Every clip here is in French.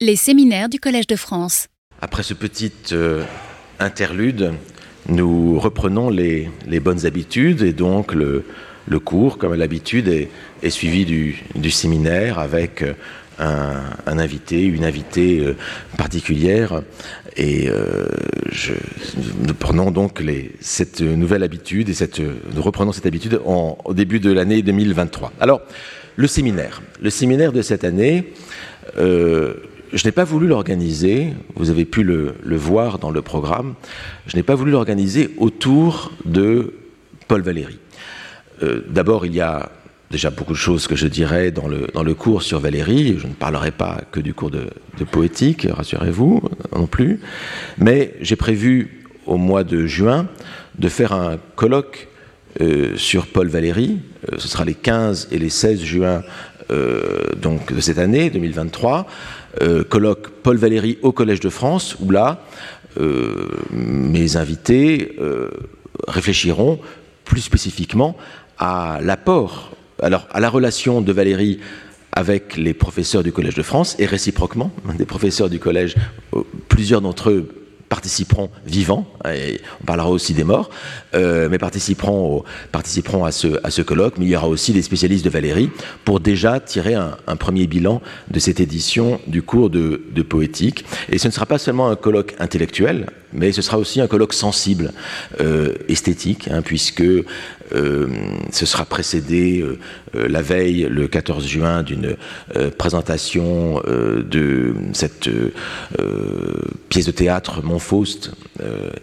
Les séminaires du Collège de France. Après ce petit euh, interlude, nous reprenons les, bonnes habitudes et donc le, cours, comme l'habitude, est, suivi du, séminaire avec euh, un, invité, une invitée euh, particulière. Et nous prenons donc cette nouvelle habitude et cette, nous reprenons cette habitude au début de l'année 2023. Alors, le séminaire. Le séminaire de cette année, je n'ai pas voulu l'organiser, vous avez pu le, voir dans le programme, je n'ai pas voulu l'organiser autour de Paul Valéry. Euh, d'abord, il y a déjà beaucoup de choses que je dirais dans le, cours sur Valéry. Je ne parlerai pas que du cours de, poétique, rassurez-vous, non plus. Mais j'ai prévu au mois de juin de faire un colloque euh, sur Paul Valéry. Euh, ce sera les 15 et les 16 juin donc, de cette année, 2023. Euh, colloque Paul Valéry au Collège de France, où là, euh, mes invités euh, réfléchiront plus spécifiquement à l'apport, alors à la relation de Valéry avec les professeurs du Collège de France et réciproquement, des professeurs du Collège, plusieurs d'entre eux participeront vivants, et on parlera aussi des morts, euh, mais participeront, participeront à, ce, à ce colloque, mais il y aura aussi des spécialistes de Valérie pour déjà tirer un, premier bilan de cette édition du cours de, de, poétique. Et ce ne sera pas seulement un colloque intellectuel, mais ce sera aussi un colloque sensible, euh, esthétique, hein, puisque euh, ce sera précédé euh, la veille, le 14 juin, d'une présentation de cette pièce de théâtre Montfaust,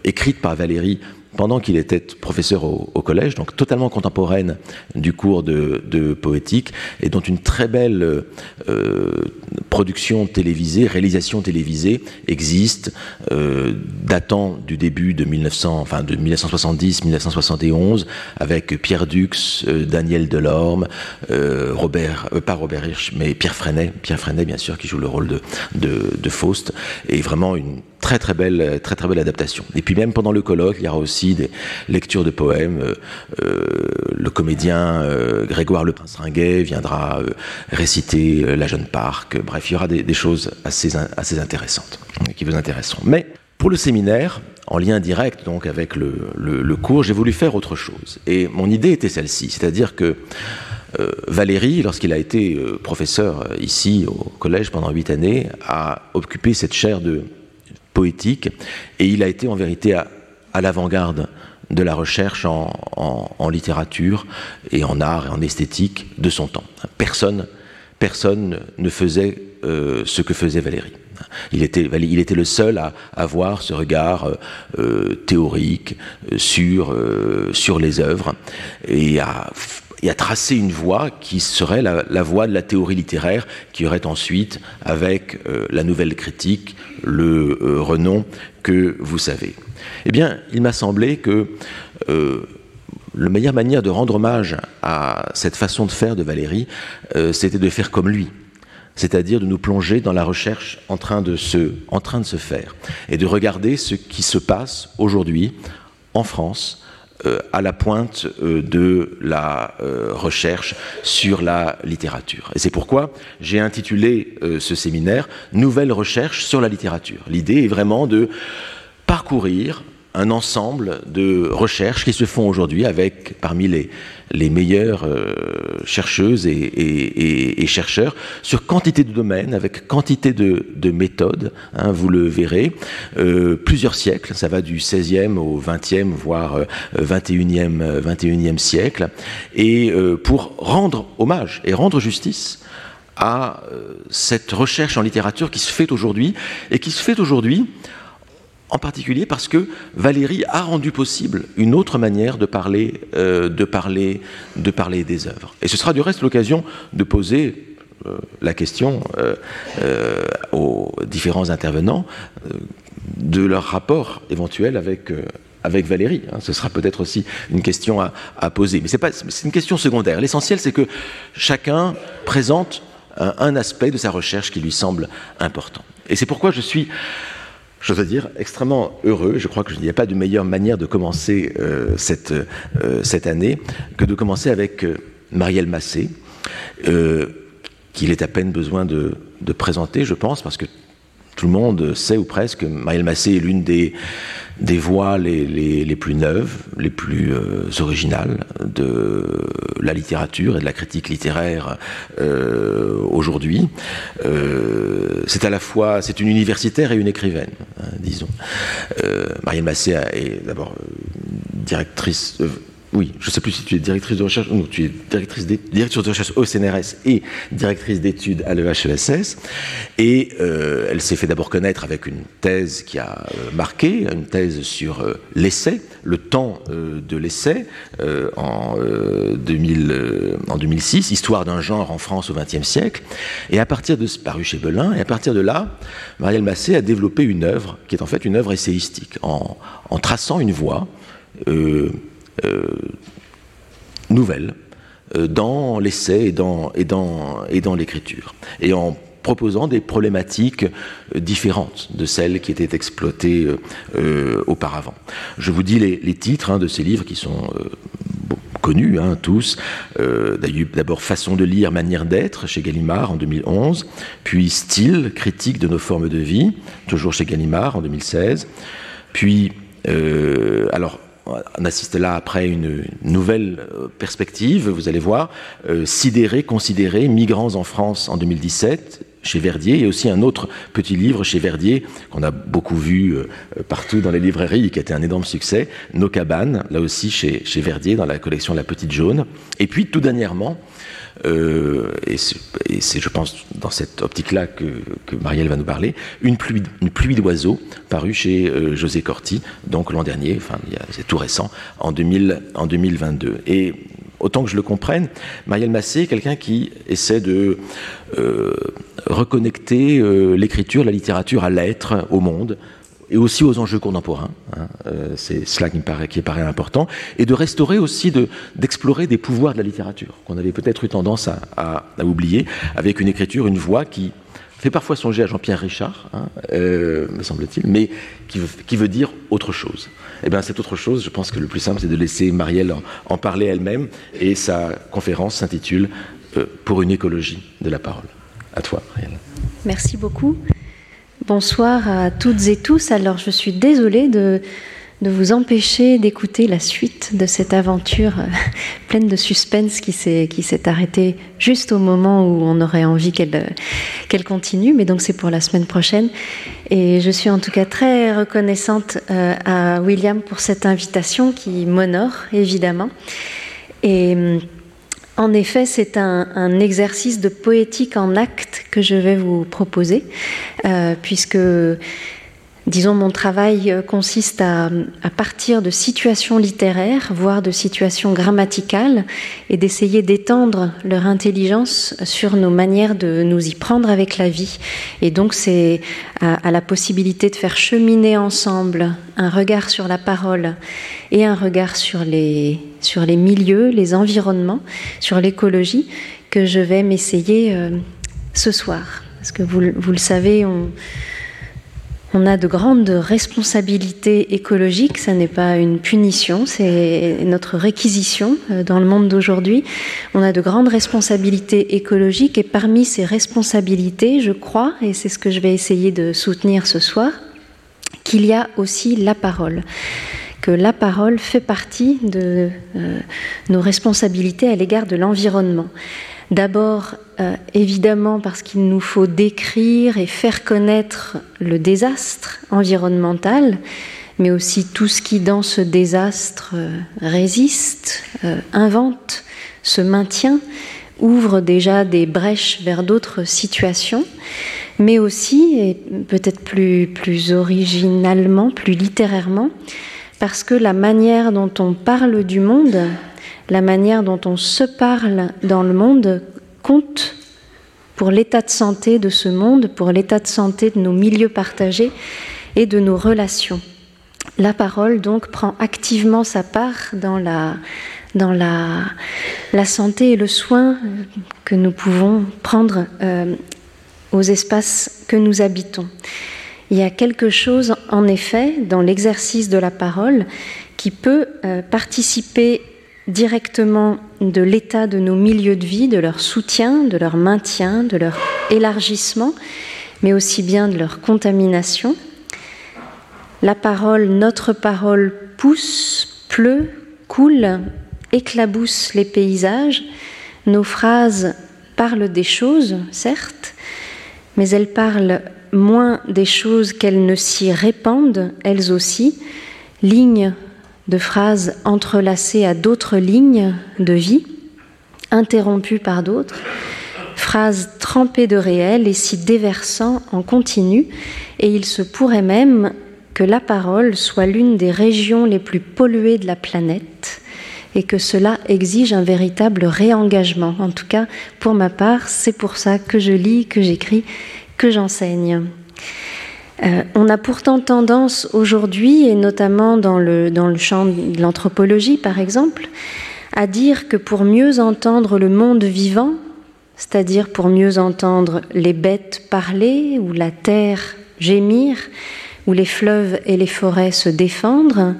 écrite par Valérie pendant qu'il était professeur au, collège, donc totalement contemporaine du cours de, poétique, et dont une très belle euh, production télévisée, réalisation télévisée existe, euh, datant du début de 1900, enfin de 1970-1971, avec Pierre Dux, euh, Daniel Delorme, Robert, pas Robert Hirsch, mais Pierre Freinet, Pierre Freinet bien sûr, qui joue le rôle de, de, de Faust, et vraiment une très très belle, très très belle adaptation. Et puis même pendant le colloque, il y aura aussi des lectures de poèmes. Euh, euh, le comédien euh, Grégoire Le Prince Ringuet viendra réciter La Jeune Parc. Bref, il y aura des, choses assez, assez intéressantes qui vous intéresseront. Mais pour le séminaire, en lien direct donc avec le, le, cours, j'ai voulu faire autre chose. Et mon idée était celle-ci, c'est-à-dire que Valérie, lorsqu'il a été professeur ici au collège pendant huit années, a occupé cette chaire de poétique, et il a été en vérité à, l'avant-garde de la recherche en, littérature et en art et en esthétique de son temps. Personne, personne ne faisait euh, ce que faisait Valérie. Il était, il était le seul à avoir ce regard euh, euh, théorique sur, sur les œuvres et à et à tracer une voie qui serait la, voie de la théorie littéraire, qui aurait ensuite, avec euh, la nouvelle critique, le euh, renom que vous savez. Eh bien, il m'a semblé que euh, la meilleure manière de rendre hommage à cette façon de faire de Valérie, c'était de faire comme lui c'est-à-dire de nous plonger dans la recherche en train, de se, faire, et de regarder ce qui se passe aujourd'hui en France, à la pointe euh, de la euh, recherche sur la littérature. Et c'est pourquoi j'ai intitulé ce séminaire Nouvelles recherches sur la littérature. L'idée est vraiment de parcourir un ensemble de recherches qui se font aujourd'hui avec parmi les, les meilleures euh, chercheuses et, chercheurs sur quantité de domaines, avec quantité de, méthodes, hein, vous le verrez, euh, plusieurs siècles, ça va du 16e au 20e, voire 21e, euh, 21e siècle, et pour rendre hommage et rendre justice à cette recherche en littérature qui se fait aujourd'hui, et qui se fait aujourd'hui en particulier parce que Valérie a rendu possible une autre manière de parler, euh, de parler, de parler des œuvres. Et ce sera du reste l'occasion de poser euh, la question euh, aux différents intervenants de leur rapport éventuel avec Valérie. Hein. Ce sera peut-être aussi une question à, poser. Mais c'est une question secondaire. L'essentiel, c'est que chacun présente un, aspect de sa recherche qui lui semble important. Et c'est pourquoi je suis je veux dire, extrêmement heureux. Je crois qu'il n'y a pas de meilleure manière de commencer euh, cette, euh, cette année que de commencer avec euh, Marielle Massé, qu'il est à peine besoin de, de présenter, je pense, parce que tout le monde sait ou presque que Marielle Massé est l'une des, des voix les, plus neuves, les plus euh, originales de la littérature et de la critique littéraire euh, aujourd'hui. Euh, c'est à la fois, c'est une universitaire et une écrivaine, hein, disons. Marielle Massé est d'abord directrice oui, je ne sais plus si tu es directrice de recherche, non, tu es directrice, de recherche au CNRS et directrice d'études à l'EHESS. Et euh, elle s'est fait d'abord connaître avec une thèse qui a euh, marqué, une thèse sur euh, l'essai, le temps de l'essai en, 2000, en 2006, Histoire d'un genre en France au XXe siècle. Et à partir de, paru chez Belin, et à partir de là, Marielle Massé a développé une œuvre qui est en fait une œuvre essayistique, en, en traçant une voie. Euh, nouvelle euh, dans l'essai et dans, et dans, et dans l'écriture, et en proposant des problématiques euh, différentes de celles qui étaient exploitées auparavant. Je vous dis les, titres hein, de ces livres qui sont connus hein, tous. Euh, D'abord Façon de lire, manière d'être chez Gallimard en 2011, puis Style, critique de nos formes de vie, toujours chez Gallimard en 2016, puis alors on assiste là après une nouvelle euh, perspective, vous allez voir, euh, sidérés, considérés, migrants en France en 2017 chez Verdier et aussi un autre petit livre chez Verdier qu'on a beaucoup vu euh, partout dans les librairies qui a été un énorme succès, Nos cabanes, là aussi chez, chez Verdier dans la collection La Petite Jaune. Et puis tout dernièrement, euh, et c'est, je pense, dans cette optique-là que, Marielle va nous parler, une pluie, d'oiseaux parue chez euh, José Corti, donc l'an dernier, enfin, c'est tout récent, en, 2000, en 2022. Et autant que je le comprenne, Marielle Massé est quelqu'un qui essaie de euh, reconnecter l'écriture, la littérature à l'être, au monde, et aussi aux enjeux contemporains. Hein, euh, c'est cela qui me paraît, important. Et de restaurer aussi, d'explorer de, des pouvoirs de la littérature, qu'on avait peut-être eu tendance à, oublier, avec une écriture, une voix qui fait parfois songer à Jean-Pierre Richard, hein, euh, me semble-t-il, mais qui veut, dire autre chose. Et eh bien cette autre chose, je pense que le plus simple, c'est de laisser Marielle en, en parler elle-même, et sa conférence s'intitule euh, Pour une écologie de la parole. À toi, Marielle. Merci beaucoup. Bonsoir à toutes et tous. Alors, je suis désolée de, de vous empêcher d'écouter la suite de cette aventure pleine de suspense qui s'est arrêtée juste au moment où on aurait envie qu'elle qu continue. Mais donc, c'est pour la semaine prochaine. Et je suis en tout cas très reconnaissante euh, à William pour cette invitation qui m'honore, évidemment. Et en effet, c'est un, exercice de poétique en acte que je vais vous proposer, euh, puisque, disons, mon travail consiste à, partir de situations littéraires, voire de situations grammaticales, et d'essayer d'étendre leur intelligence sur nos manières de nous y prendre avec la vie. Et donc, c'est à la possibilité de faire cheminer ensemble un regard sur la parole et un regard sur les, sur les milieux, les environnements, sur l'écologie, que je vais m'essayer euh, ce soir. Parce que vous, vous le savez, on, on, a de grandes responsabilités écologiques, ça n'est pas une punition, c'est notre réquisition euh, dans le monde d'aujourd'hui. On a de grandes responsabilités écologiques et parmi ces responsabilités, je crois, et c'est ce que je vais essayer de soutenir ce soir, qu'il y a aussi la parole, que la parole fait partie de euh, nos responsabilités à l'égard de l'environnement. D'abord, euh, évidemment, parce qu'il nous faut décrire et faire connaître le désastre environnemental, mais aussi tout ce qui, dans ce désastre, euh, résiste, invente, se maintient, ouvre déjà des brèches vers d'autres situations mais aussi, et peut-être plus, plus originalement, plus littérairement, parce que la manière dont on parle du monde, la manière dont on se parle dans le monde compte pour l'état de santé de ce monde, pour l'état de santé de nos milieux partagés et de nos relations. La parole, donc, prend activement sa part dans la, santé et le soin que nous pouvons prendre euh, aux espaces que nous habitons. Il y a quelque chose, en effet, dans l'exercice de la parole qui peut euh, participer directement de l'état de nos milieux de vie, de leur soutien, de leur maintien, de leur élargissement, mais aussi bien de leur contamination. La parole, notre parole pousse, pleut, coule, éclabousse les paysages. Nos phrases parlent des choses, certes, mais elles parlent moins des choses qu'elles ne s'y répandent, elles aussi, lignes de phrases entrelacées à d'autres lignes de vie, interrompues par d'autres, phrases trempées de réel et s'y déversant en continu, et il se pourrait même que la parole soit l'une des régions les plus polluées de la planète et que cela exige un véritable réengagement. En tout cas, pour ma part, c'est pour ça que je lis, que j'écris, que j'enseigne. Euh, on a pourtant tendance aujourd'hui, et notamment le, dans le champ de l'anthropologie par exemple, à dire que pour mieux entendre le monde vivant, c'est-à-dire pour mieux entendre les bêtes parler ou la terre gémir, ou les fleuves et les forêts se défendre,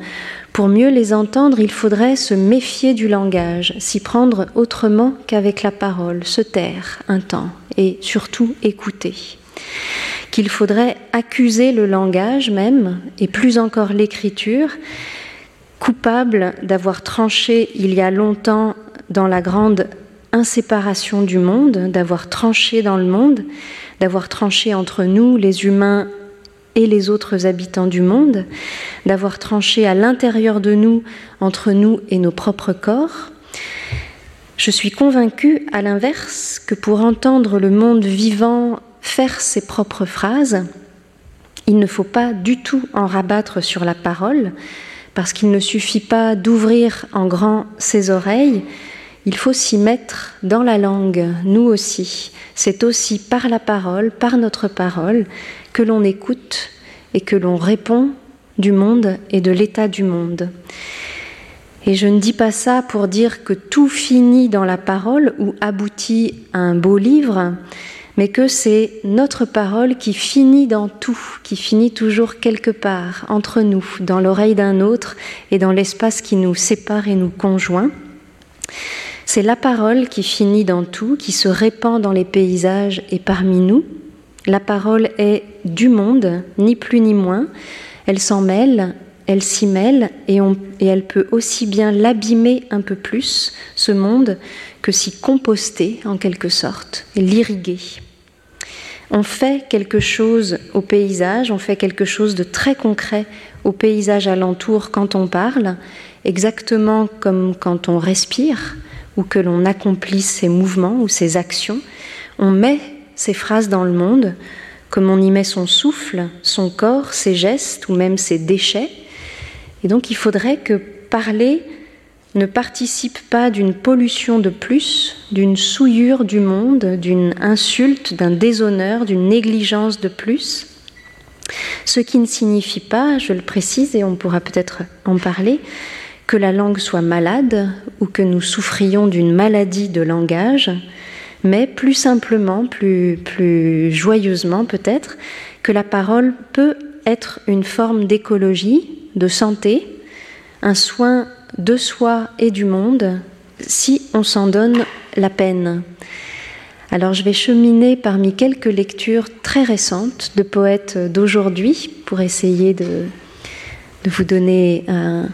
pour mieux les entendre, il faudrait se méfier du langage, s'y prendre autrement qu'avec la parole, se taire un temps et surtout écouter. Qu'il faudrait accuser le langage même, et plus encore l'écriture, coupable d'avoir tranché il y a longtemps dans la grande inséparation du monde, d'avoir tranché dans le monde, d'avoir tranché entre nous, les humains et les autres habitants du monde, d'avoir tranché à l'intérieur de nous, entre nous et nos propres corps. Je suis convaincue, à l'inverse, que pour entendre le monde vivant faire ses propres phrases, il ne faut pas du tout en rabattre sur la parole, parce qu'il ne suffit pas d'ouvrir en grand ses oreilles, il faut s'y mettre dans la langue, nous aussi. C'est aussi par la parole, par notre parole, que l'on écoute et que l'on répond du monde et de l'état du monde. Et je ne dis pas ça pour dire que tout finit dans la parole ou aboutit à un beau livre, mais que c'est notre parole qui finit dans tout, qui finit toujours quelque part, entre nous, dans l'oreille d'un autre et dans l'espace qui nous sépare et nous conjoint. C'est la parole qui finit dans tout, qui se répand dans les paysages et parmi nous. La parole est du monde, ni plus ni moins. Elle s'en mêle, elle s'y mêle et, elle peut aussi bien l'abîmer un peu plus, ce monde, que s'y composter en quelque sorte, l'irriguer. On fait quelque chose au paysage, on fait quelque chose de très concret au paysage alentour quand on parle, exactement comme quand on respire ou que l'on accomplisse ces mouvements ou ces actions, on met ces phrases dans le monde comme on y met son souffle, son corps, ses gestes ou même ses déchets. Et donc il faudrait que parler ne participe pas d'une pollution de plus, d'une souillure du monde, d'une insulte, d'un déshonneur, d'une négligence de plus. Ce qui ne signifie pas, je le précise et on pourra peut-être en parler, que la langue soit malade ou que nous souffrions d'une maladie de langage, mais plus simplement, plus, joyeusement peut-être, que la parole peut être une forme d'écologie, de santé, un soin de soi et du monde, si on s'en donne la peine. Alors je vais cheminer parmi quelques lectures très récentes de poètes d'aujourd'hui pour essayer de, vous donner un,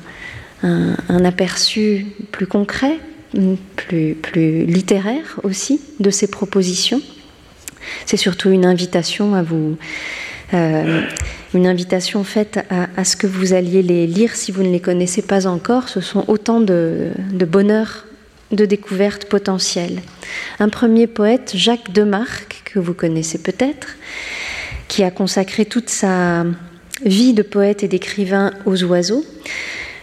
un, aperçu plus concret, plus, plus littéraire aussi de ces propositions. C'est surtout une invitation à vous, euh, une invitation faite à, ce que vous alliez les lire si vous ne les connaissez pas encore. Ce sont autant de, de bonheur, de découvertes potentielles. Un premier poète, Jacques Demarque, que vous connaissez peut-être, qui a consacré toute sa vie de poète et d'écrivain aux oiseaux.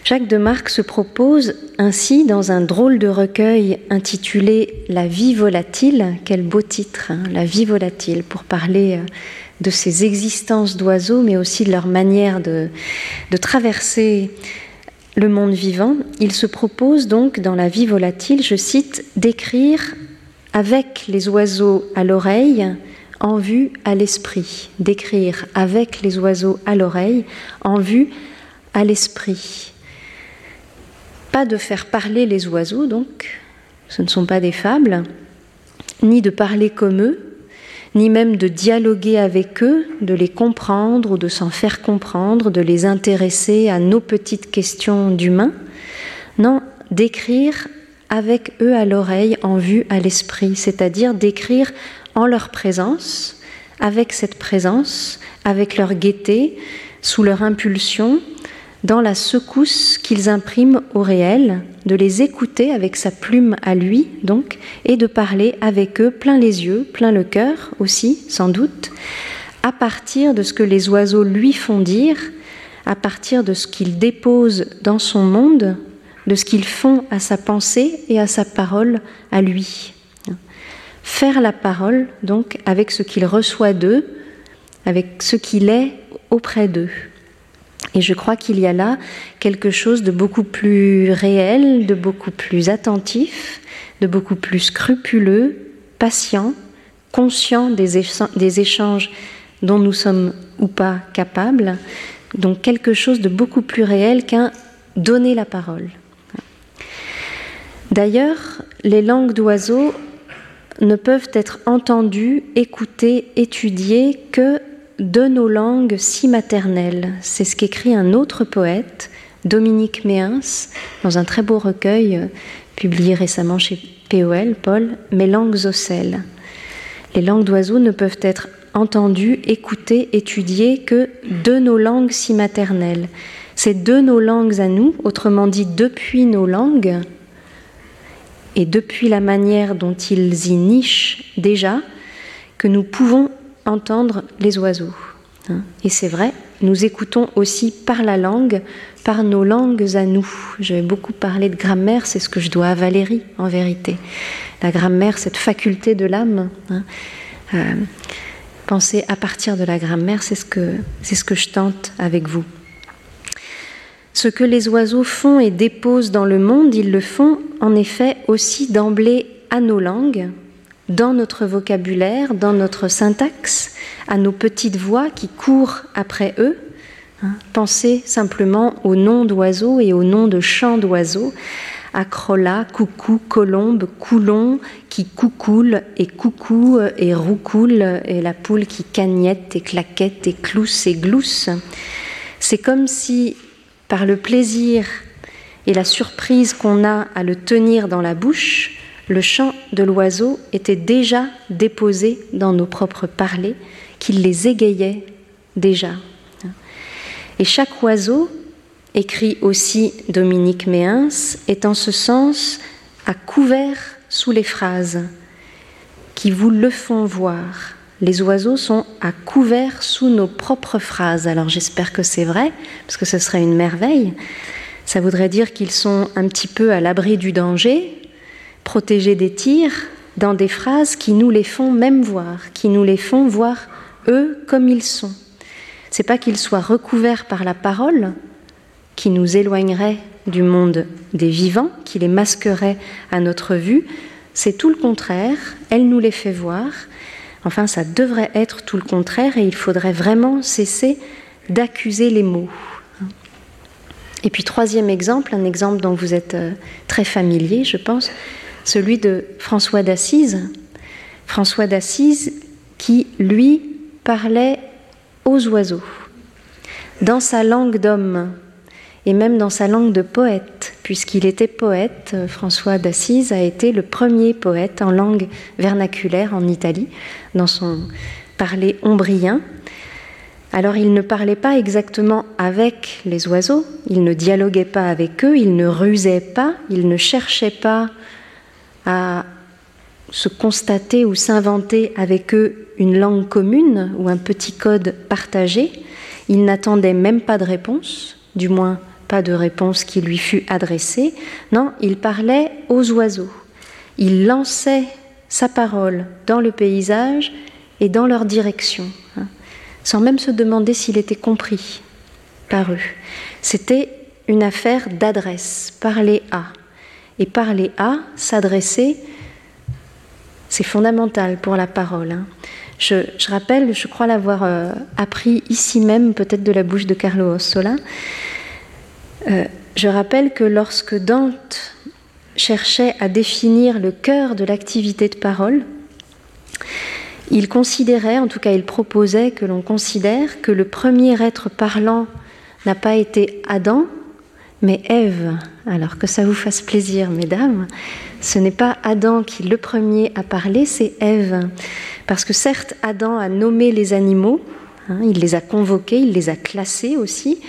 Jacques de Marc se propose ainsi dans un drôle de recueil intitulé La vie volatile, quel beau titre, hein, La vie volatile, pour parler euh, de ces existences d'oiseaux, mais aussi de leur manière de, traverser le monde vivant. Il se propose donc dans La vie volatile, je cite, d'écrire avec les oiseaux à l'oreille, en vue à l'esprit, d'écrire avec les oiseaux à l'oreille, en vue à l'esprit pas de faire parler les oiseaux, donc, ce ne sont pas des fables, ni de parler comme eux, ni même de dialoguer avec eux, de les comprendre ou de s'en faire comprendre, de les intéresser à nos petites questions d'humains. Non, d'écrire avec eux à l'oreille, en vue à l'esprit, c'est-à-dire d'écrire en leur présence, avec cette présence, avec leur gaieté, sous leur impulsion, dans la secousse qu'ils impriment au réel, de les écouter avec sa plume à lui, donc, et de parler avec eux plein les yeux, plein le cœur aussi, sans doute, à partir de ce que les oiseaux lui font dire, à partir de ce qu'ils déposent dans son monde, de ce qu'ils font à sa pensée et à sa parole à lui. Faire la parole, donc, avec ce qu'il reçoit d'eux, avec ce qu'il est auprès d'eux. Et je crois qu'il y a là quelque chose de beaucoup plus réel, de beaucoup plus attentif, de beaucoup plus scrupuleux, patient, conscient des, échanges dont nous sommes ou pas capables, donc quelque chose de beaucoup plus réel qu'un donner la parole. D'ailleurs, les langues d'oiseaux ne peuvent être entendues, écoutées, étudiées que de nos langues si maternelles. C'est ce qu'écrit un autre poète, Dominique Méens, dans un très beau recueil euh, publié récemment chez POL, Paul, Mes langues ocelles. Les langues d'oiseaux ne peuvent être entendues, écoutées, étudiées que de nos langues si maternelles. C'est de nos langues à nous, autrement dit depuis nos langues, et depuis la manière dont ils y nichent déjà, que nous pouvons entendre les oiseaux. Hein. Et c'est vrai, nous écoutons aussi par la langue, par nos langues à nous. Je vais beaucoup parler de grammaire, c'est ce que je dois à Valérie en vérité. La grammaire, cette faculté de l'âme. Hein. Euh, penser à partir de la grammaire, c'est ce, c'est ce que je tente avec vous. Ce que les oiseaux font et déposent dans le monde, ils le font en effet aussi d'emblée à nos langues, dans notre vocabulaire, dans notre syntaxe, à nos petites voix qui courent après eux. Hein. Pensez simplement aux noms d'oiseaux et aux noms de chants d'oiseaux. Acrola, coucou, colombe, coulon, qui coucoule et coucou et roucoule, et la poule qui cagnette et claquette et clousse et glousse. C'est comme si, par le plaisir et la surprise qu'on a à le tenir dans la bouche, le chant de l'oiseau était déjà déposé dans nos propres parlers, qu'il les égayait déjà. Et chaque oiseau, écrit aussi Dominique Méens, est en ce sens à couvert sous les phrases qui vous le font voir. Les oiseaux sont à couvert sous nos propres phrases. Alors j'espère que c'est vrai, parce que ce serait une merveille. Ça voudrait dire qu'ils sont un petit peu à l'abri du danger, protéger des tirs dans des phrases qui nous les font même voir, qui nous les font voir eux comme ils sont. C'est pas qu'ils soient recouverts par la parole qui nous éloignerait du monde des vivants, qui les masquerait à notre vue, c'est tout le contraire, elle nous les fait voir. Enfin, ça devrait être tout le contraire et il faudrait vraiment cesser d'accuser les mots. Et puis troisième exemple, un exemple dont vous êtes euh, très familier, je pense, celui de François d'Assise. François d'Assise qui, lui, parlait aux oiseaux, dans sa langue d'homme et même dans sa langue de poète, puisqu'il était poète. François d'Assise a été le premier poète en langue vernaculaire en Italie, dans son parler ombrien. Alors il ne parlait pas exactement avec les oiseaux, il ne dialoguait pas avec eux, il ne rusait pas, il ne cherchait pas à se constater ou s'inventer avec eux une langue commune ou un petit code partagé. Il n'attendait même pas de réponse, du moins pas de réponse qui lui fût adressée. Non, il parlait aux oiseaux. Il lançait sa parole dans le paysage et dans leur direction, hein, sans même se demander s'il était compris par eux. C'était une affaire d'adresse, parler à. Et parler à, s'adresser, c'est fondamental pour la parole. Hein. Je, rappelle, je crois l'avoir euh, appris ici même, peut-être de la bouche de Carlo Ossola. Euh, je rappelle que lorsque Dante cherchait à définir le cœur de l'activité de parole, il considérait, en tout cas il proposait que l'on considère que le premier être parlant n'a pas été Adam, mais Ève. Alors que ça vous fasse plaisir, mesdames, ce n'est pas Adam qui le premier a parlé, c'est Ève. Parce que certes, Adam a nommé les animaux, hein, il les a convoqués, il les a classés aussi.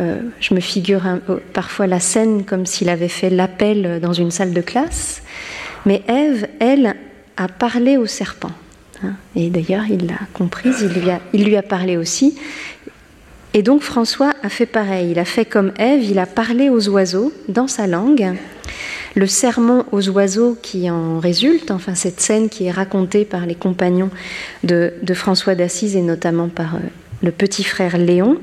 Euh, je me figure parfois la scène comme s'il avait fait l'appel dans une salle de classe. Mais Ève, elle, a parlé au serpent. Hein. et d'ailleurs, il l'a comprise, il lui, a, il lui a parlé aussi. Et donc François a fait pareil, il a fait comme Ève, il a parlé aux oiseaux dans sa langue. Le sermon aux oiseaux qui en résulte, enfin cette scène qui est racontée par les compagnons de, François d'Assise et notamment par euh, le petit frère Léon,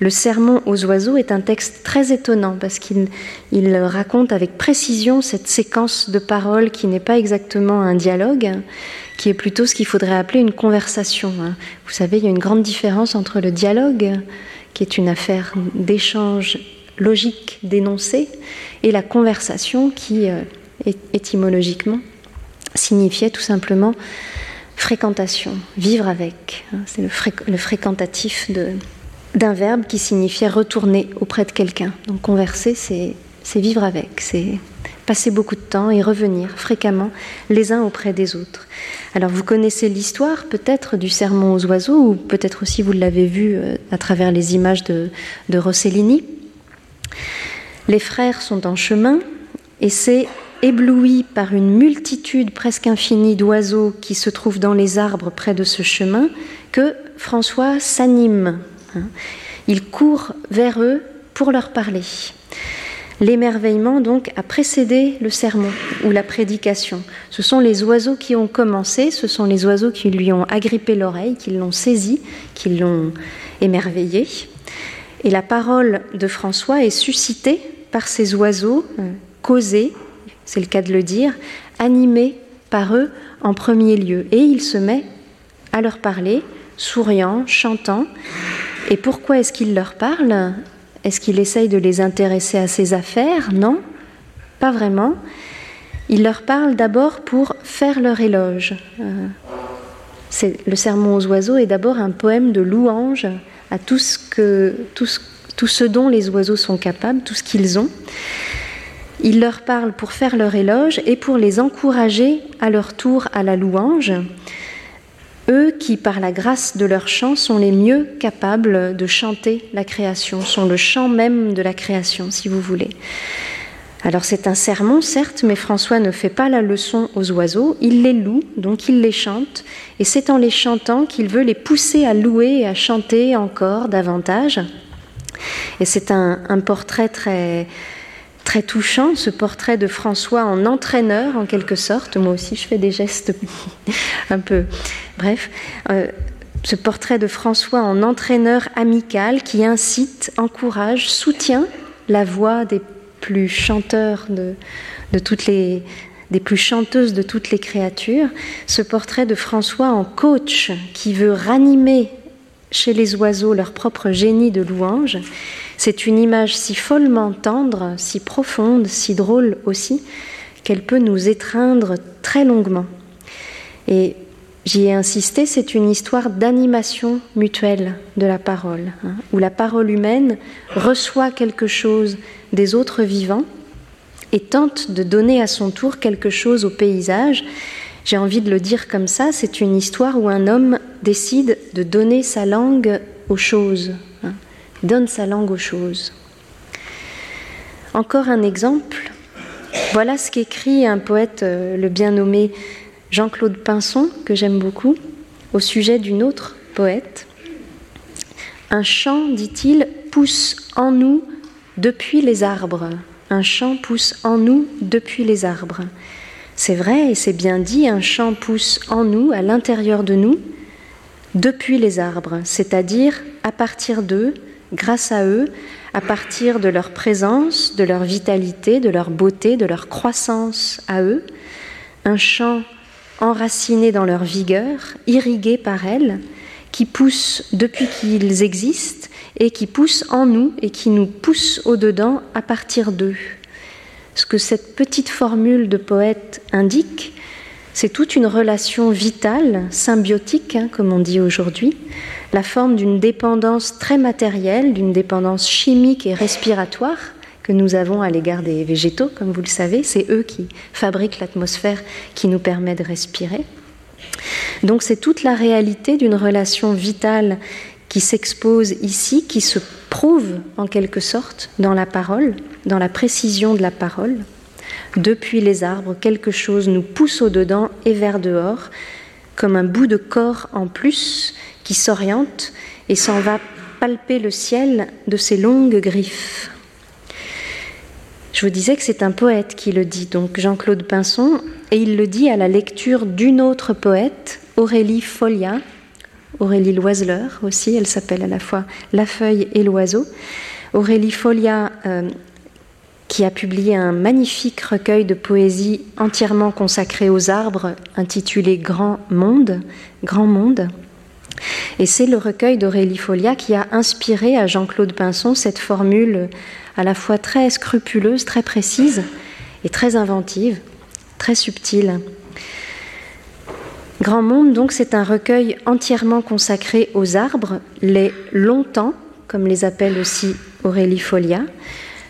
le sermon aux oiseaux est un texte très étonnant parce qu'il il raconte avec précision cette séquence de paroles qui n'est pas exactement un dialogue, qui est plutôt ce qu'il faudrait appeler une conversation. Hein. Vous savez, il y a une grande différence entre le dialogue, qui est une affaire d'échange logique d'énoncé, et la conversation qui, euh, étymologiquement, signifiait tout simplement fréquentation, vivre avec. Hein. C'est le, fréquentatif d'un verbe qui signifiait retourner auprès de quelqu'un. Donc converser, c'est vivre avec, c'est passer beaucoup de temps et revenir fréquemment les uns auprès des autres. Alors vous connaissez l'histoire peut-être du sermon aux oiseaux, ou peut-être aussi vous l'avez vu euh, à travers les images de Rossellini. Les frères sont en chemin et c'est ébloui par une multitude presque infinie d'oiseaux qui se trouvent dans les arbres près de ce chemin que François s'anime. Hein. Il court vers eux pour leur parler. L'émerveillement, donc, a précédé le sermon ou la prédication. Ce sont les oiseaux qui ont commencé, ce sont les oiseaux qui lui ont agrippé l'oreille, qui l'ont saisi, qui l'ont émerveillé. Et la parole de François est suscitée par ces oiseaux, euh, causés, c'est le cas de le dire, animés par eux en premier lieu. Et il se met à leur parler, souriant, chantant. Et pourquoi est-ce qu'il leur parle? Est-ce qu'il essaye de les intéresser à ses affaires? Non, pas vraiment. Il leur parle d'abord pour faire leur éloge. Euh, le sermon aux oiseaux est d'abord un poème de louange à tout ce dont les oiseaux sont capables, tout ce qu'ils ont. Il leur parle pour faire leur éloge et pour les encourager à leur tour à la louange eux qui, par la grâce de leur chant, sont les mieux capables de chanter la création, sont le chant même de la création, si vous voulez. Alors c'est un sermon, certes, mais François ne fait pas la leçon aux oiseaux, il les loue, donc il les chante, et c'est en les chantant qu'il veut les pousser à louer et à chanter encore davantage. Et c'est un, un portrait très, très touchant, ce portrait de François en entraîneur en quelque sorte. Moi aussi, je fais des gestes un peu. Bref, euh, ce portrait de François en entraîneur amical qui incite, encourage, soutient la voix des plus chanteurs toutes les des plus chanteuses de toutes les créatures, ce portrait de François en coach qui veut ranimer chez les oiseaux leur propre génie de louange c'est une image si follement tendre, si profonde, si drôle aussi, qu'elle peut nous étreindre très longuement. Et j'y ai insisté, c'est une histoire d'animation mutuelle de la parole, hein, où la parole humaine reçoit quelque chose des autres vivants et tente de donner à son tour quelque chose au paysage. J'ai envie de le dire comme ça, c'est une histoire où un homme décide de donner sa langue aux choses, donne sa langue aux choses. Encore un exemple. Voilà ce qu'écrit un poète, euh, le bien nommé Jean-Claude Pinson, que j'aime beaucoup, au sujet d'une autre poète. Un chant, dit-il, pousse en nous depuis les arbres. Un chant pousse en nous depuis les arbres. C'est vrai et c'est bien dit, un chant pousse en nous, à l'intérieur de nous, depuis les arbres, c'est-à-dire à partir d'eux, grâce à eux, à partir de leur présence, de leur vitalité, de leur beauté, de leur croissance à eux, un chant enraciné dans leur vigueur, irrigué par elles, qui pousse depuis qu'ils existent et qui pousse en nous et qui nous pousse au-dedans à partir d'eux. Ce que cette petite formule de poète indique, c'est toute une relation vitale, symbiotique, hein, comme on dit aujourd'hui, la forme d'une dépendance très matérielle, d'une dépendance chimique et respiratoire que nous avons à l'égard des végétaux, comme vous le savez. C'est eux qui fabriquent l'atmosphère qui nous permet de respirer. Donc c'est toute la réalité d'une relation vitale qui s'expose ici, qui se prouve en quelque sorte dans la parole, dans la précision de la parole. Depuis les arbres, quelque chose nous pousse au-dedans et vers dehors, comme un bout de corps en plus qui s'oriente et s'en va palper le ciel de ses longues griffes. Je vous disais que c'est un poète qui le dit, donc Jean-Claude Pinson, et il le dit à la lecture d'une autre poète, Aurélie Folia, Aurélie Loiseleur aussi, elle s'appelle à la fois La feuille et l'oiseau. Aurélie Folia, euh, qui a publié un magnifique recueil de poésie entièrement consacré aux arbres, intitulé Grand Monde, Grand Monde. Et c'est le recueil d'Aurélie Folia qui a inspiré à Jean-Claude Pinson cette formule à la fois très scrupuleuse, très précise et très inventive, très subtile. Grand Monde, donc, c'est un recueil entièrement consacré aux arbres, les longtemps, comme les appelle aussi Aurélie Folia,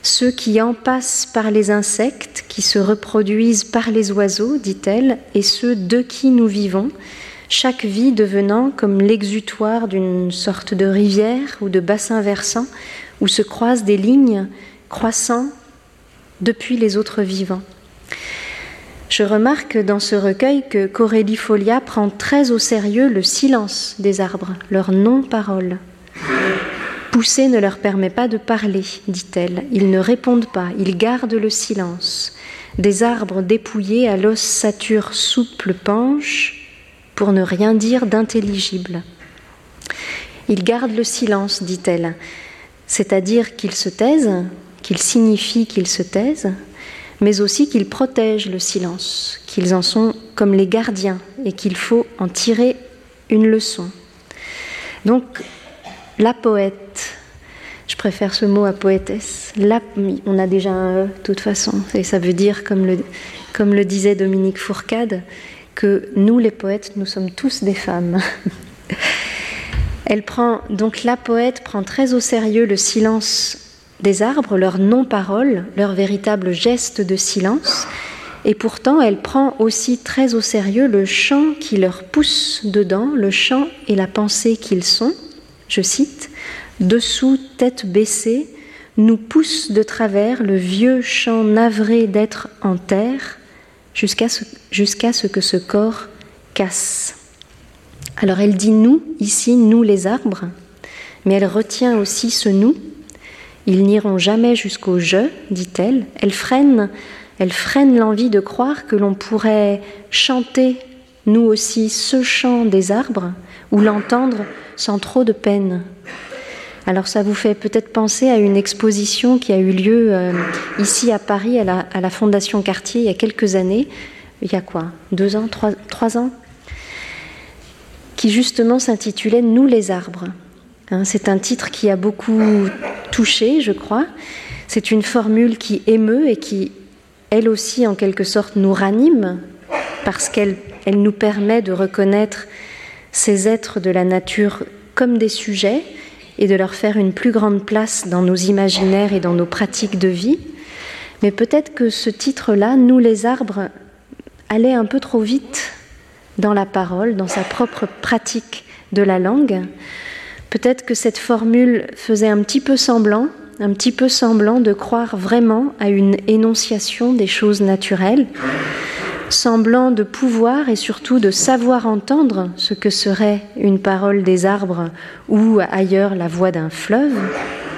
ceux qui en passent par les insectes, qui se reproduisent par les oiseaux, dit-elle, et ceux de qui nous vivons, chaque vie devenant comme l'exutoire d'une sorte de rivière ou de bassin versant où se croisent des lignes croissant depuis les autres vivants. Je remarque dans ce recueil que Corélie Folia prend très au sérieux le silence des arbres, leur non-parole. Pousser ne leur permet pas de parler, dit-elle. Ils ne répondent pas, ils gardent le silence. Des arbres dépouillés à l'ossature souple penche pour ne rien dire d'intelligible. Ils gardent le silence, dit-elle, c'est-à-dire qu'ils se taisent, qu'ils signifient qu'ils se taisent, mais aussi qu'ils protègent le silence, qu'ils en sont comme les gardiens et qu'il faut en tirer une leçon. Donc, la poète, je préfère ce mot à poétesse, on a déjà un E de toute façon, et ça veut dire, comme le, comme le disait Dominique Fourcade, que nous les poètes, nous sommes tous des femmes. Elle prend donc la poète prend très au sérieux le silence des arbres, leur non-parole, leur véritable geste de silence, et pourtant elle prend aussi très au sérieux le chant qui leur pousse dedans, le chant et la pensée qu'ils sont. Je cite Dessous, tête baissée, nous pousse de travers le vieux chant navré d'être en terre jusqu'à ce, ce que ce corps casse. Alors elle dit nous, ici, nous les arbres, mais elle retient aussi ce nous ils n'iront jamais jusqu'au je, dit-elle. Elle freine, elle freine l'envie de croire que l'on pourrait chanter, nous aussi, ce chant des arbres, ou l'entendre sans trop de peine. Alors ça vous fait peut-être penser à une exposition qui a eu lieu euh, ici à Paris, à la, Fondation Cartier, il y a quelques années. Il y a quoi? Deux ans? Trois, trois ans? Qui justement s'intitulait Nous les arbres. Hein, c'est un titre qui a beaucoup touché, je crois. C'est une formule qui émeut et qui, elle aussi, en quelque sorte, nous ranime parce qu'elle elle nous permet de reconnaître ces êtres de la nature comme des sujets et de leur faire une plus grande place dans nos imaginaires et dans nos pratiques de vie. Mais peut-être que ce titre-là, Nous les arbres, allait un peu trop vite dans la parole, dans sa propre pratique de la langue. Peut-être que cette formule faisait un petit peu semblant, un petit peu semblant de croire vraiment à une énonciation des choses naturelles, semblant de pouvoir et surtout de savoir entendre ce que serait une parole des arbres ou ailleurs la voix d'un fleuve,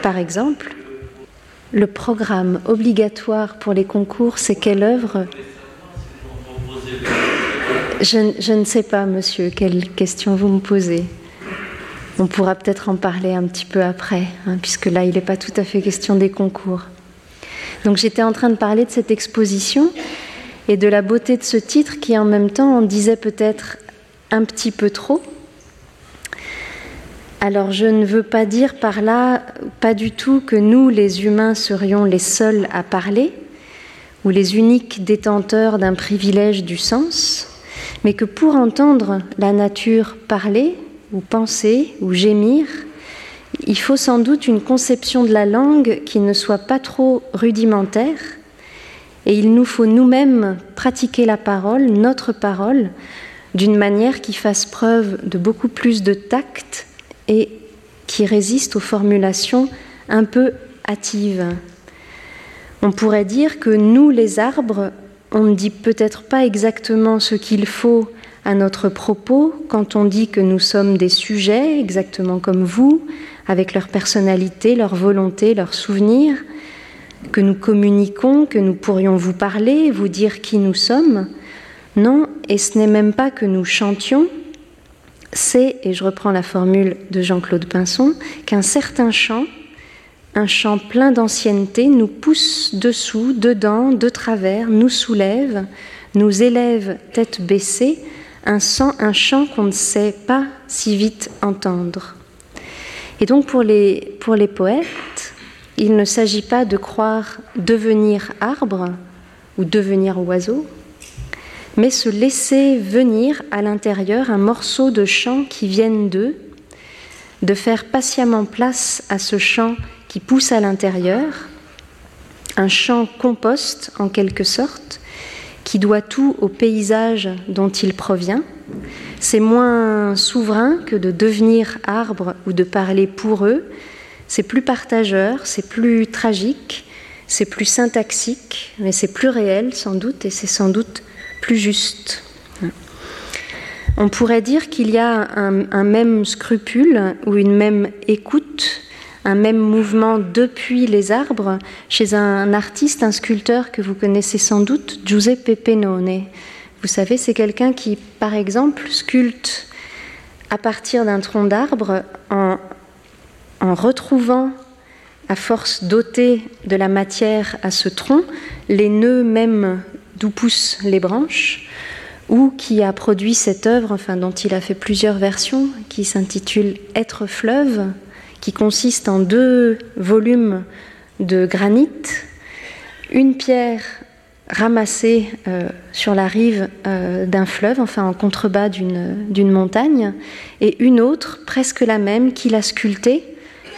par exemple. Le programme obligatoire pour les concours, c'est quelle œuvre? Je, je, ne sais pas, monsieur, quelle question vous me posez. On pourra peut-être en parler un petit peu après, hein, puisque là, il n'est pas tout à fait question des concours. Donc j'étais en train de parler de cette exposition et de la beauté de ce titre qui, en même temps, en disait peut-être un petit peu trop. Alors je ne veux pas dire par là, pas du tout que nous, les humains, serions les seuls à parler, ou les uniques détenteurs d'un privilège du sens, mais que pour entendre la nature parler, ou penser, ou gémir, il faut sans doute une conception de la langue qui ne soit pas trop rudimentaire, et il nous faut nous-mêmes pratiquer la parole, notre parole, d'une manière qui fasse preuve de beaucoup plus de tact et qui résiste aux formulations un peu hâtives. On pourrait dire que nous, les arbres, on ne dit peut-être pas exactement ce qu'il faut à notre propos quand on dit que nous sommes des sujets, exactement comme vous, avec leur personnalité, leur volonté, leurs souvenirs, que nous communiquons, que nous pourrions vous parler, vous dire qui nous sommes. Non, et ce n'est même pas que nous chantions, c'est, et je reprends la formule de Jean-Claude Pinson, qu'un certain chant, un chant plein d'ancienneté, nous pousse dessous, dedans, de travers, nous soulève, nous élève tête baissée, un, un chant qu'on ne sait pas si vite entendre. Et donc pour les, poètes, il ne s'agit pas de croire devenir arbre ou devenir oiseau, mais se laisser venir à l'intérieur un morceau de chant qui vienne d'eux, de faire patiemment place à ce chant qui pousse à l'intérieur, un chant compost en quelque sorte, qui doit tout au paysage dont il provient. C'est moins souverain que de devenir arbre ou de parler pour eux. C'est plus partageur, c'est plus tragique, c'est plus syntaxique, mais c'est plus réel sans doute et c'est sans doute plus juste. On pourrait dire qu'il y a un, même scrupule ou une même écoute un même mouvement depuis les arbres chez un artiste, un sculpteur que vous connaissez sans doute, Giuseppe Pennone. Vous savez, c'est quelqu'un qui, par exemple, sculpte à partir d'un tronc d'arbre en, retrouvant, à force d'ôter de la matière à ce tronc, les nœuds même d'où poussent les branches, ou qui a produit cette œuvre, enfin dont il a fait plusieurs versions, qui s'intitule Être fleuve, qui consiste en deux volumes de granit, une pierre ramassée euh, sur la rive euh, d'un fleuve, enfin en contrebas d'une montagne, et une autre, presque la même, qu'il a sculptée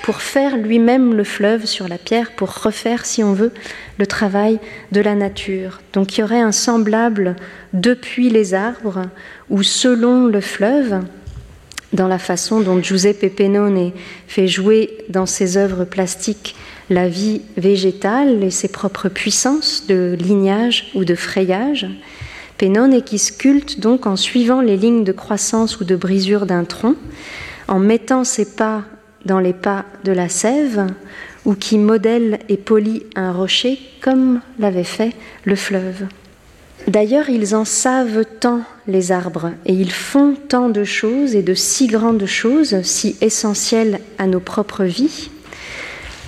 pour faire lui-même le fleuve sur la pierre, pour refaire, si on veut, le travail de la nature. Donc il y aurait un semblable depuis les arbres ou selon le fleuve, dans la façon dont Giuseppe Pennone fait jouer dans ses œuvres plastiques la vie végétale et ses propres puissances de lignage ou de frayage. Pennone qui sculpte donc en suivant les lignes de croissance ou de brisure d'un tronc, en mettant ses pas dans les pas de la sève, ou qui modèle et polit un rocher comme l'avait fait le fleuve. D'ailleurs, ils en savent tant, les arbres, et ils font tant de choses et de si grandes choses, si essentielles à nos propres vies.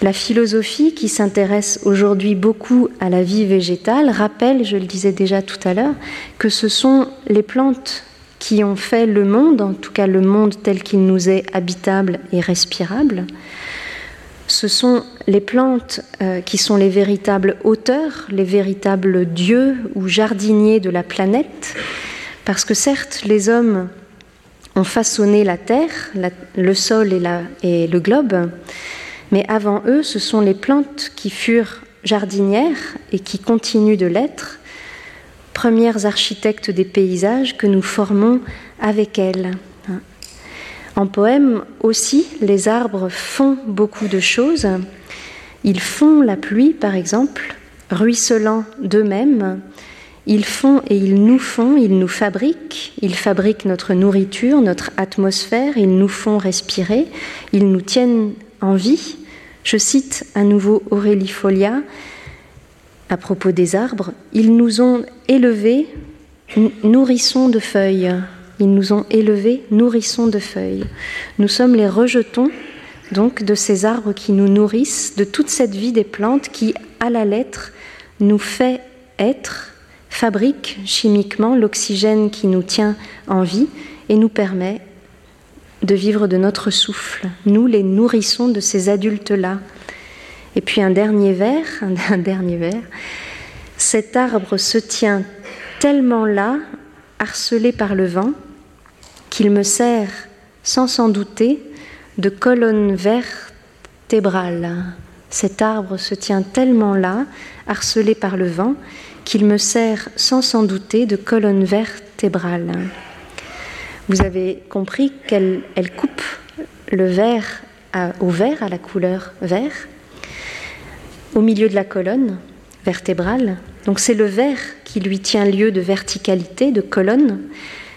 La philosophie, qui s'intéresse aujourd'hui beaucoup à la vie végétale, rappelle, je le disais déjà tout à l'heure, que ce sont les plantes qui ont fait le monde, en tout cas le monde tel qu'il nous est habitable et respirable, ce sont les plantes euh, qui sont les véritables auteurs, les véritables dieux ou jardiniers de la planète, parce que certes, les hommes ont façonné la terre, le sol et le globe, mais avant eux, ce sont les plantes qui furent jardinières et qui continuent de l'être, premières architectes des paysages que nous formons avec elles. En poème aussi, les arbres font beaucoup de choses. Ils font la pluie, par exemple, ruisselant d'eux-mêmes. Ils font et ils nous font, ils nous fabriquent, ils fabriquent notre nourriture, notre atmosphère, ils nous font respirer, ils nous tiennent en vie. Je cite à nouveau Aurélie Folia à propos des arbres, ils nous ont élevés, nourrissons de feuilles. Ils nous ont élevés, nourrissons de feuilles. Nous sommes les rejetons donc de ces arbres qui nous nourrissent, de toute cette vie des plantes qui, à la lettre, nous fait être, fabrique chimiquement l'oxygène qui nous tient en vie et nous permet de vivre de notre souffle, nous les nourrissons de ces adultes-là. Et puis un dernier vers, un dernier vers, cet arbre se tient tellement là, harcelé par le vent, qu'il me sert, sans s'en douter, de colonne vertébrale. Cet arbre se tient tellement là, harcelé par le vent, qu'il me sert sans s'en douter de colonne vertébrale. Vous avez compris qu'elle coupe le vert au vert, à la couleur vert, au milieu de la colonne vertébrale. Donc c'est le vert qui lui tient lieu de verticalité, de colonne.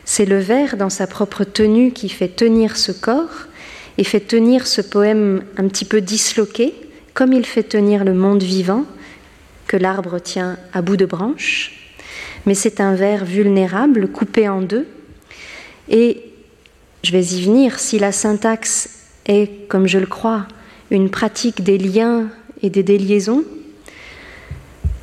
C'est le vert dans sa propre tenue qui fait tenir ce corps et fait tenir ce poème un petit peu disloqué, comme il fait tenir le monde vivant que l'arbre tient à bout de branche. Mais c'est un verre vulnérable, coupé en deux, et je vais y venir, si la syntaxe est, comme je le crois, une pratique des liens et des déliaisons,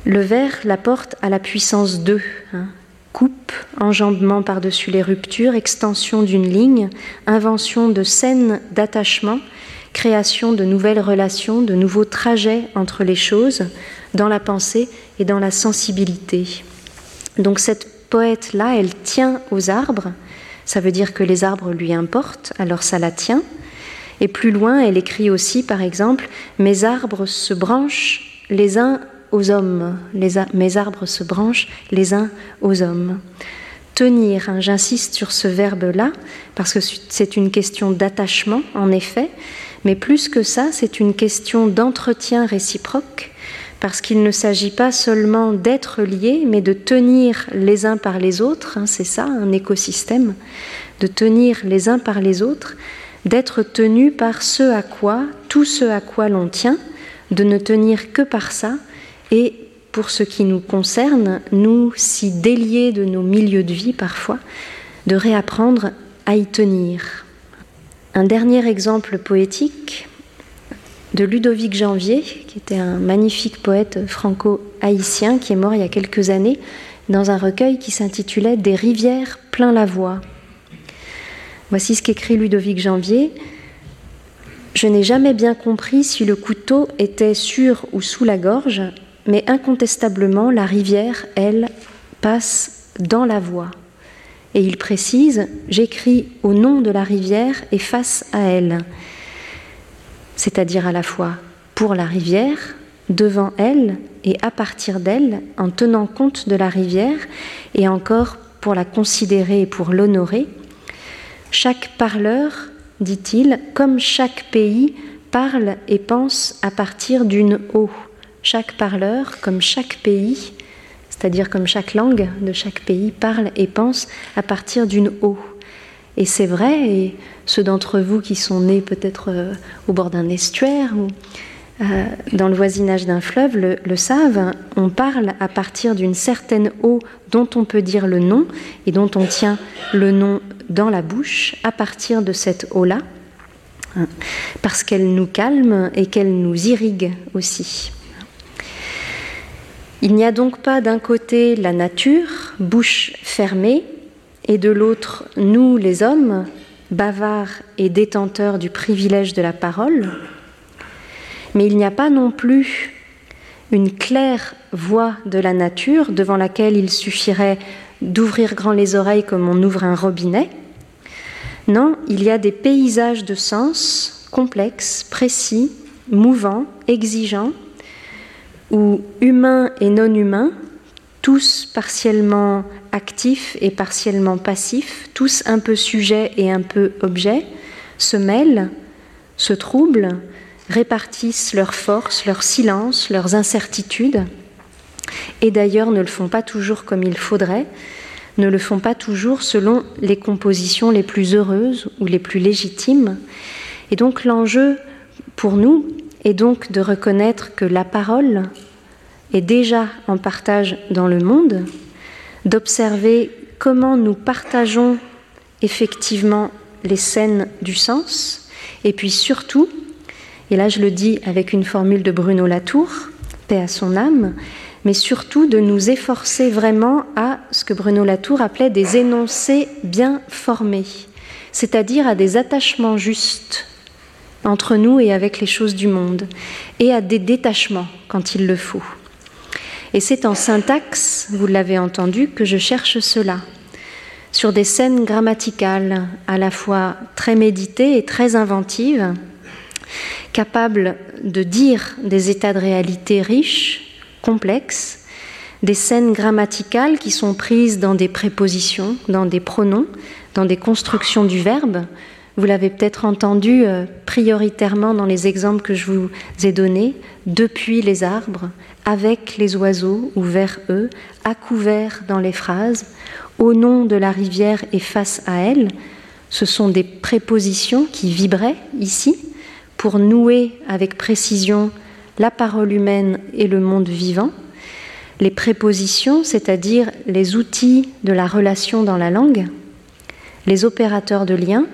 le vers l'apporte à la puissance 2. Hein. Coupe, enjambement par-dessus les ruptures, extension d'une ligne, invention de scènes d'attachement, création de nouvelles relations, de nouveaux trajets entre les choses, dans la pensée et dans la sensibilité. Donc cette poète-là, elle tient aux arbres, ça veut dire que les arbres lui importent, alors ça la tient. Et plus loin, elle écrit aussi, par exemple, Mes arbres se branchent les uns aux hommes, mes arbres se branchent les uns aux hommes. Tenir, hein, j'insiste sur ce verbe-là, parce que c'est une question d'attachement, en effet, mais plus que ça, c'est une question d'entretien réciproque, parce qu'il ne s'agit pas seulement d'être liés, mais de tenir les uns par les autres, hein, c'est ça un écosystème, de tenir les uns par les autres, d'être tenu par ce à quoi, tout ce à quoi l'on tient, de ne tenir que par ça, et pour ce qui nous concerne, nous, si déliés de nos milieux de vie parfois, de réapprendre à y tenir. Un dernier exemple poétique, de Ludovic Janvier, qui était un magnifique poète franco-haïtien qui est mort il y a quelques années, dans un recueil qui s'intitulait Des rivières plein la voie. Voici ce qu'écrit Ludovic Janvier. Je n'ai jamais bien compris si le couteau était sur ou sous la gorge, mais incontestablement, la rivière, elle, passe dans la voie. Et il précise J'écris au nom de la rivière et face à elle c'est-à-dire à la fois pour la rivière, devant elle et à partir d'elle, en tenant compte de la rivière, et encore pour la considérer et pour l'honorer. Chaque parleur, dit-il, comme chaque pays, parle et pense à partir d'une eau. Chaque parleur, comme chaque pays, c'est-à-dire comme chaque langue de chaque pays, parle et pense à partir d'une eau. Et c'est vrai, et ceux d'entre vous qui sont nés peut-être euh, au bord d'un estuaire ou euh, dans le voisinage d'un fleuve le, savent, on parle à partir d'une certaine eau dont on peut dire le nom et dont on tient le nom dans la bouche, à partir de cette eau-là, hein, parce qu'elle nous calme et qu'elle nous irrigue aussi. Il n'y a donc pas d'un côté la nature, bouche fermée, et de l'autre nous les hommes, bavards et détenteurs du privilège de la parole, mais il n'y a pas non plus une claire voix de la nature devant laquelle il suffirait d'ouvrir grand les oreilles comme on ouvre un robinet. Non, il y a des paysages de sens complexes, précis, mouvants, exigeants, où humains et non humains, tous partiellement actifs et partiellement passifs, tous un peu sujets et un peu objets, se mêlent, se troublent, répartissent leurs forces, leurs silences, leurs incertitudes, et d'ailleurs ne le font pas toujours comme il faudrait, ne le font pas toujours selon les compositions les plus heureuses ou les plus légitimes. Et donc l'enjeu pour nous est donc de reconnaître que la parole, est déjà en partage dans le monde, d'observer comment nous partageons effectivement les scènes du sens, et puis surtout, et là je le dis avec une formule de Bruno Latour, paix à son âme, mais surtout de nous efforcer vraiment à ce que Bruno Latour appelait des énoncés bien formés, c'est-à-dire à des attachements justes entre nous et avec les choses du monde, et à des détachements quand il le faut. Et c'est en syntaxe, vous l'avez entendu, que je cherche cela, sur des scènes grammaticales à la fois très méditées et très inventives, capables de dire des états de réalité riches, complexes, des scènes grammaticales qui sont prises dans des prépositions, dans des pronoms, dans des constructions du verbe. Vous l'avez peut-être entendu euh, prioritairement dans les exemples que je vous ai donnés, depuis les arbres, avec les oiseaux ou vers eux, à couvert dans les phrases, au nom de la rivière et face à elle. Ce sont des prépositions qui vibraient ici pour nouer avec précision la parole humaine et le monde vivant. Les prépositions, c'est-à-dire les outils de la relation dans la langue, les opérateurs de lien,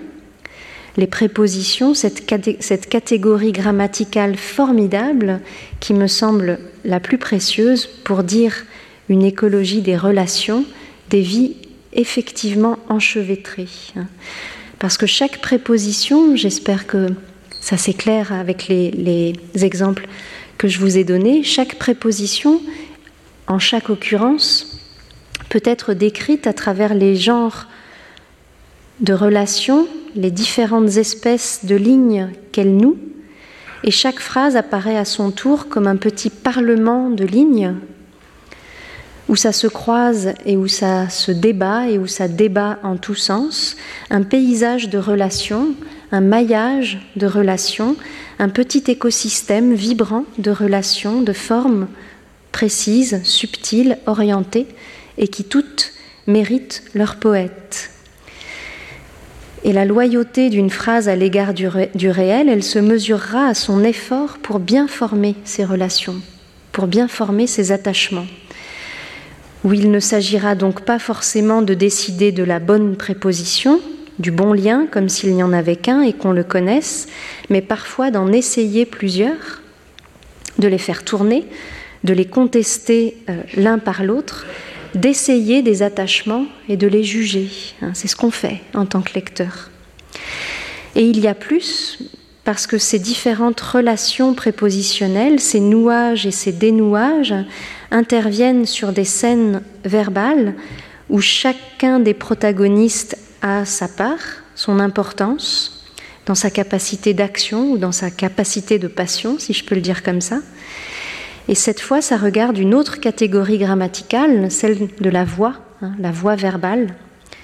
les prépositions, cette, catégorie grammaticale formidable qui me semble la plus précieuse pour dire une écologie des relations, des vies effectivement enchevêtrées. Parce que chaque préposition, j'espère que ça s'éclaire avec les, les, exemples que je vous ai donnés, chaque préposition, en chaque occurrence, peut être décrite à travers les genres de relations les différentes espèces de lignes qu'elle noue, et chaque phrase apparaît à son tour comme un petit parlement de lignes, où ça se croise et où ça se débat et où ça débat en tous sens, un paysage de relations, un maillage de relations, un petit écosystème vibrant de relations, de formes précises, subtiles, orientées, et qui toutes méritent leur poète. Et la loyauté d'une phrase à l'égard du, réel, elle se mesurera à son effort pour bien former ses relations, pour bien former ses attachements. Où il ne s'agira donc pas forcément de décider de la bonne préposition, du bon lien, comme s'il n'y en avait qu'un et qu'on le connaisse, mais parfois d'en essayer plusieurs, de les faire tourner, de les contester euh, l'un par l'autre, d'essayer des attachements et de les juger. Hein, c'est ce qu'on fait en tant que lecteur. Et il y a plus, parce que ces différentes relations prépositionnelles, ces nouages et ces dénouages, interviennent sur des scènes verbales où chacun des protagonistes a sa part, son importance, dans sa capacité d'action ou dans sa capacité de passion, si je peux le dire comme ça. Et cette fois, ça regarde une autre catégorie grammaticale, celle de la voix, hein, la voix verbale,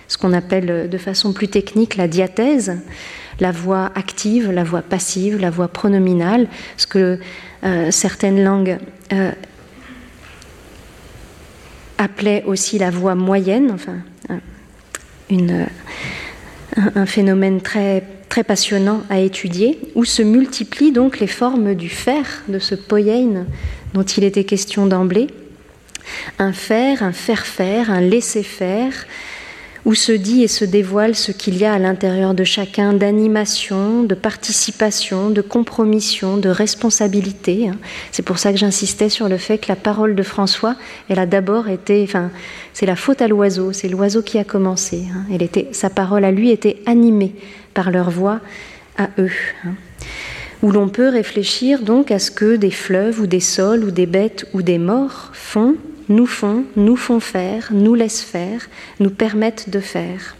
ce qu'on appelle euh, de façon plus technique la diathèse, la voix active, la voix passive, la voix pronominale, ce que euh, certaines langues euh, appelaient aussi la voix moyenne, enfin, une, un, phénomène très, très passionnant à étudier, où se multiplient donc les formes du faire, de ce poiein dont il était question d'emblée. Un faire, un faire-faire, un laisser-faire, où se dit et se dévoile ce qu'il y a à l'intérieur de chacun d'animation, de participation, de compromission, de responsabilité. Hein. C'est pour ça que j'insistais sur le fait que la parole de François, elle a d'abord été, enfin, c'est la faute à l'oiseau, c'est l'oiseau qui a commencé. Hein. Elle était, sa parole à lui était animée par leur voix à eux. Hein où l'on peut réfléchir donc à ce que des fleuves ou des sols ou des bêtes ou des morts font, nous font, nous font faire, nous laissent faire, nous permettent de faire.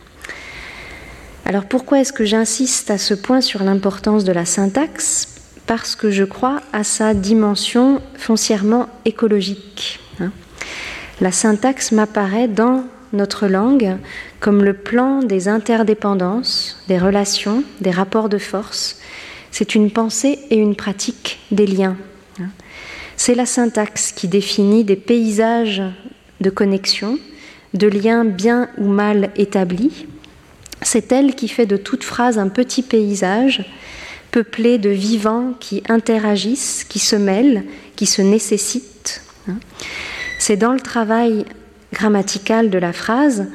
Alors pourquoi est-ce que j'insiste à ce point sur l'importance de la syntaxe? Parce que je crois à sa dimension foncièrement écologique. Hein. La syntaxe m'apparaît dans notre langue comme le plan des interdépendances, des relations, des rapports de force, c'est une pensée et une pratique des liens. C'est la syntaxe qui définit des paysages de connexion, de liens bien ou mal établis. C'est elle qui fait de toute phrase un petit paysage peuplé de vivants qui interagissent, qui se mêlent, qui se nécessitent. C'est dans le travail grammatical de la phrase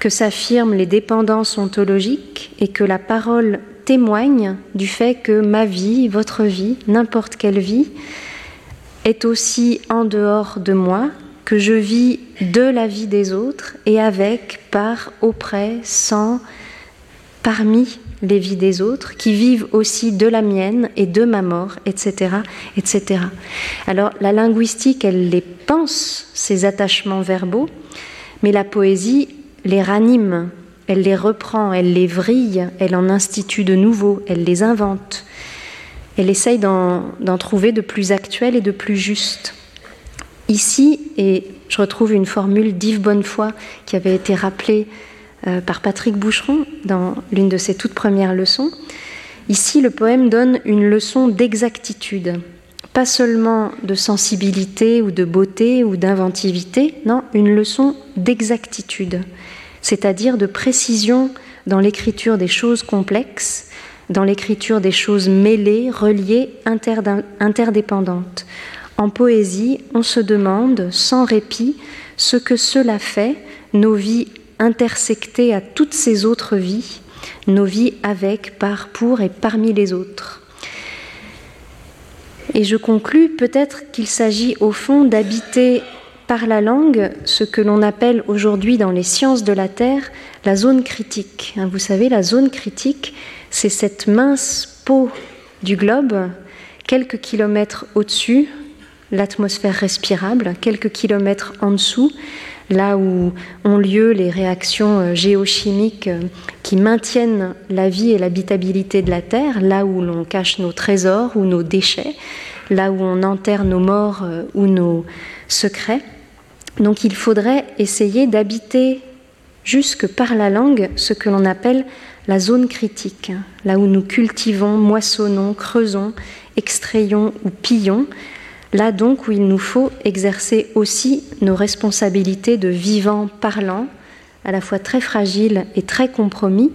que s'affirment les dépendances ontologiques et que la parole témoigne du fait que ma vie, votre vie, n'importe quelle vie, est aussi en dehors de moi, que je vis de la vie des autres et avec, par, auprès, sans, parmi les vies des autres, qui vivent aussi de la mienne et de ma mort, etc., etc. Alors la linguistique, elle les pense, ces attachements verbaux, mais la poésie les ranime, elle les reprend, elle les vrille, elle en institue de nouveaux, elle les invente. Elle essaye d'en trouver de plus actuels et de plus justes. Ici, et je retrouve une formule d'Yves Bonnefoy qui avait été rappelée euh, par Patrick Boucheron dans l'une de ses toutes premières leçons. Ici, le poème donne une leçon d'exactitude, pas seulement de sensibilité ou de beauté ou d'inventivité, non, une leçon d'exactitude, c'est-à-dire de précision dans l'écriture des choses complexes, dans l'écriture des choses mêlées, reliées, interdépendantes. En poésie, on se demande sans répit ce que cela fait, nos vies intersecter à toutes ces autres vies, nos vies avec, par, pour et parmi les autres. Et je conclus peut-être qu'il s'agit au fond d'habiter par la langue ce que l'on appelle aujourd'hui dans les sciences de la Terre la zone critique. Hein, vous savez, la zone critique, c'est cette mince peau du globe, quelques kilomètres au-dessus, l'atmosphère respirable, quelques kilomètres en dessous, là où ont lieu les réactions euh, géochimiques euh, qui maintiennent la vie et l'habitabilité de la Terre, là où l'on cache nos trésors ou nos déchets, là où on enterre nos morts euh, ou nos secrets. Donc il faudrait essayer d'habiter jusque par la langue ce que l'on appelle la zone critique, là où nous cultivons, moissonnons, creusons, extrayons ou pillons Là donc où il nous faut exercer aussi nos responsabilités de vivants parlants, à la fois très fragiles et très compromis.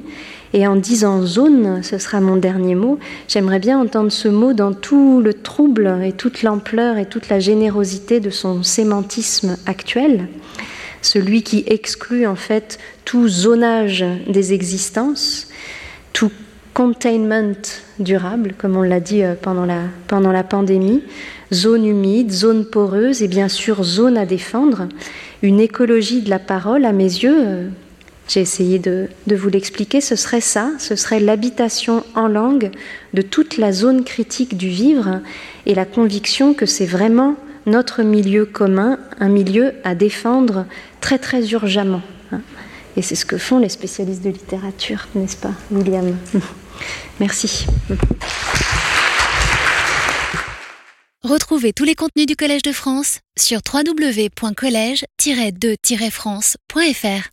Et en disant zone, ce sera mon dernier mot, j'aimerais bien entendre ce mot dans tout le trouble et toute l'ampleur et toute la générosité de son sémantisme actuel, celui qui exclut en fait tout zonage des existences, tout containment durable, comme on l'a dit euh, pendant la, pendant la pandémie, zone humide, zone poreuse et bien sûr zone à défendre. Une écologie de la parole, à mes yeux, euh, j'ai essayé de, de vous l'expliquer, ce serait ça, ce serait l'habitation en langue de toute la zone critique du vivre et la conviction que c'est vraiment notre milieu commun, un milieu à défendre très très urgemment. Hein. Et c'est ce que font les spécialistes de littérature, n'est-ce pas, William? Merci. Retrouvez tous les contenus du Collège de France sur www.colège-2-france.fr.